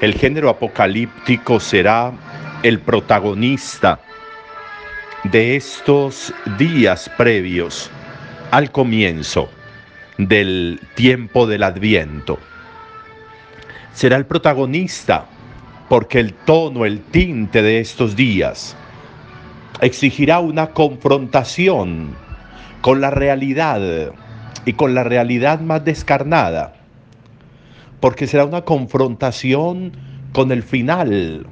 El género apocalíptico será el protagonista de estos días previos al comienzo del tiempo del adviento. Será el protagonista porque el tono, el tinte de estos días exigirá una confrontación con la realidad y con la realidad más descarnada, porque será una confrontación con el final.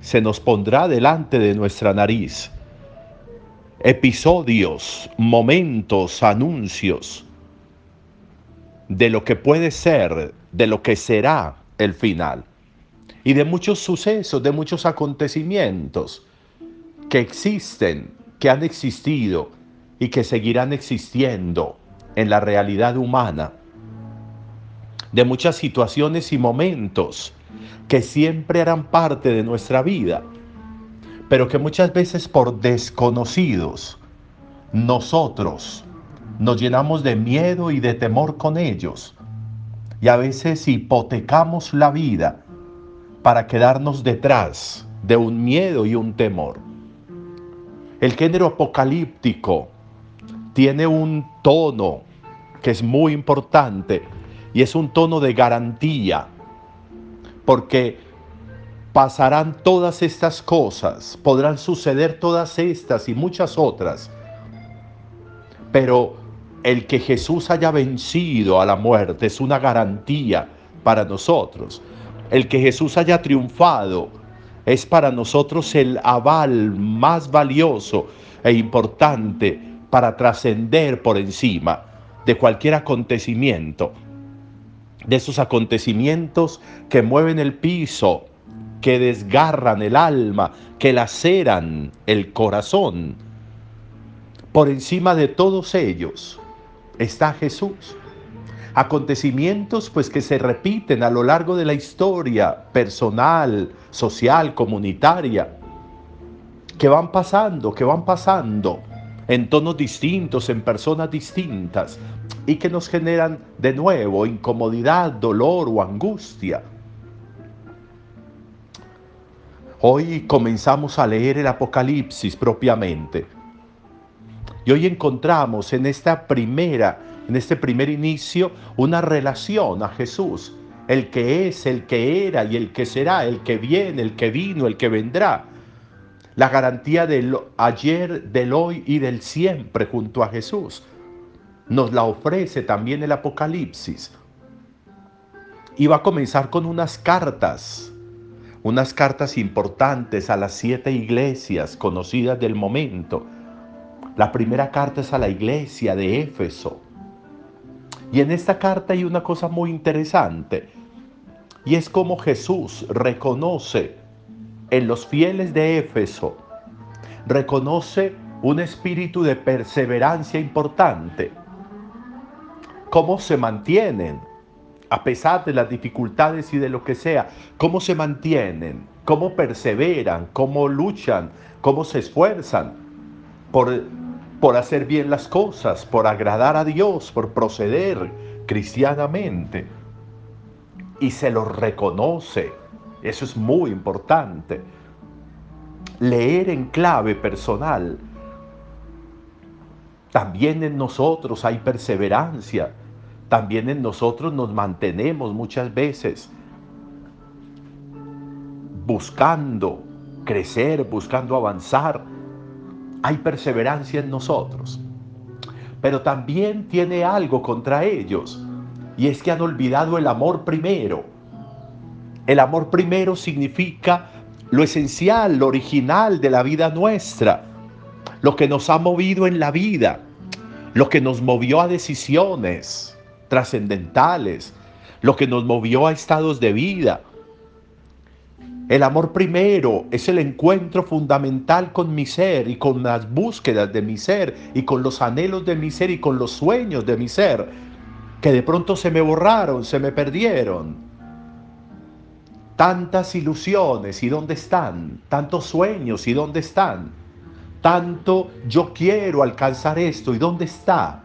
Se nos pondrá delante de nuestra nariz. Episodios, momentos, anuncios de lo que puede ser, de lo que será el final, y de muchos sucesos, de muchos acontecimientos que existen, que han existido y que seguirán existiendo en la realidad humana, de muchas situaciones y momentos que siempre harán parte de nuestra vida, pero que muchas veces por desconocidos, nosotros nos llenamos de miedo y de temor con ellos, y a veces hipotecamos la vida para quedarnos detrás de un miedo y un temor. El género apocalíptico tiene un tono que es muy importante y es un tono de garantía, porque pasarán todas estas cosas, podrán suceder todas estas y muchas otras, pero el que Jesús haya vencido a la muerte es una garantía para nosotros. El que Jesús haya triunfado es para nosotros el aval más valioso e importante para trascender por encima de cualquier acontecimiento, de esos acontecimientos que mueven el piso, que desgarran el alma, que laceran el corazón. Por encima de todos ellos está Jesús. Acontecimientos pues que se repiten a lo largo de la historia personal, social, comunitaria, que van pasando, que van pasando en tonos distintos, en personas distintas, y que nos generan de nuevo incomodidad, dolor o angustia. Hoy comenzamos a leer el Apocalipsis propiamente. Y hoy encontramos en esta primera, en este primer inicio, una relación a Jesús, el que es, el que era y el que será, el que viene, el que vino, el que vendrá. La garantía del ayer, del hoy y del siempre junto a Jesús. Nos la ofrece también el Apocalipsis. Y va a comenzar con unas cartas, unas cartas importantes a las siete iglesias conocidas del momento la primera carta es a la iglesia de Éfeso. Y en esta carta hay una cosa muy interesante. Y es como Jesús reconoce en los fieles de Éfeso, reconoce un espíritu de perseverancia importante. ¿Cómo se mantienen? A pesar de las dificultades y de lo que sea, ¿cómo se mantienen? ¿Cómo perseveran? ¿Cómo luchan? ¿Cómo se esfuerzan por por hacer bien las cosas, por agradar a Dios, por proceder cristianamente. Y se lo reconoce. Eso es muy importante. Leer en clave personal. También en nosotros hay perseverancia. También en nosotros nos mantenemos muchas veces buscando crecer, buscando avanzar hay perseverancia en nosotros. Pero también tiene algo contra ellos, y es que han olvidado el amor primero. El amor primero significa lo esencial, lo original de la vida nuestra, lo que nos ha movido en la vida, lo que nos movió a decisiones trascendentales, lo que nos movió a estados de vida, el amor primero es el encuentro fundamental con mi ser y con las búsquedas de mi ser y con los anhelos de mi ser y con los sueños de mi ser, que de pronto se me borraron, se me perdieron. Tantas ilusiones y dónde están, tantos sueños y dónde están, tanto yo quiero alcanzar esto y dónde está,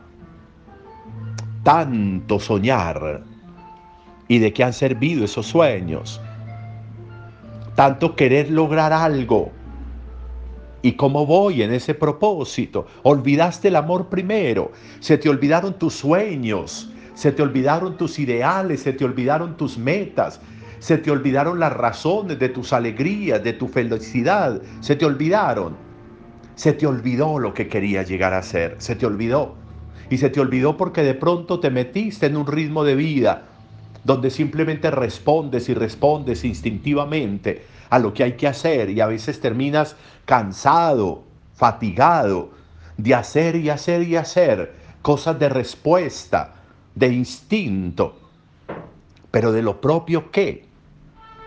tanto soñar. Y de qué han servido esos sueños tanto querer lograr algo. ¿Y cómo voy en ese propósito? Olvidaste el amor primero, se te olvidaron tus sueños, se te olvidaron tus ideales, se te olvidaron tus metas, se te olvidaron las razones de tus alegrías, de tu felicidad, se te olvidaron. Se te olvidó lo que querías llegar a ser, se te olvidó. Y se te olvidó porque de pronto te metiste en un ritmo de vida donde simplemente respondes y respondes instintivamente a lo que hay que hacer y a veces terminas cansado, fatigado de hacer y hacer y hacer cosas de respuesta, de instinto, pero de lo propio qué,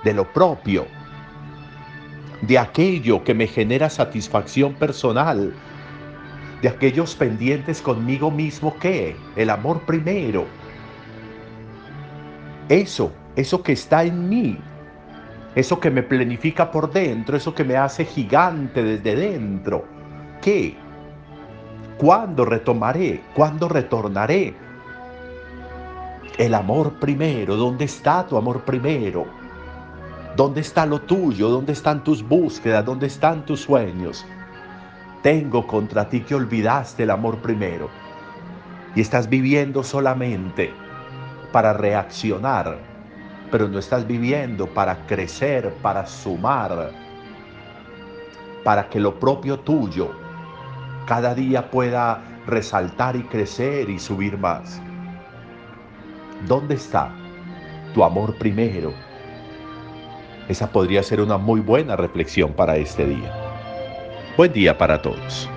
de lo propio, de aquello que me genera satisfacción personal, de aquellos pendientes conmigo mismo qué, el amor primero. Eso, eso que está en mí, eso que me planifica por dentro, eso que me hace gigante desde dentro. ¿Qué? ¿Cuándo retomaré? ¿Cuándo retornaré? El amor primero, ¿dónde está tu amor primero? ¿Dónde está lo tuyo? ¿Dónde están tus búsquedas? ¿Dónde están tus sueños? Tengo contra ti que olvidaste el amor primero y estás viviendo solamente para reaccionar pero no estás viviendo para crecer, para sumar, para que lo propio tuyo cada día pueda resaltar y crecer y subir más. ¿Dónde está tu amor primero? Esa podría ser una muy buena reflexión para este día. Buen día para todos.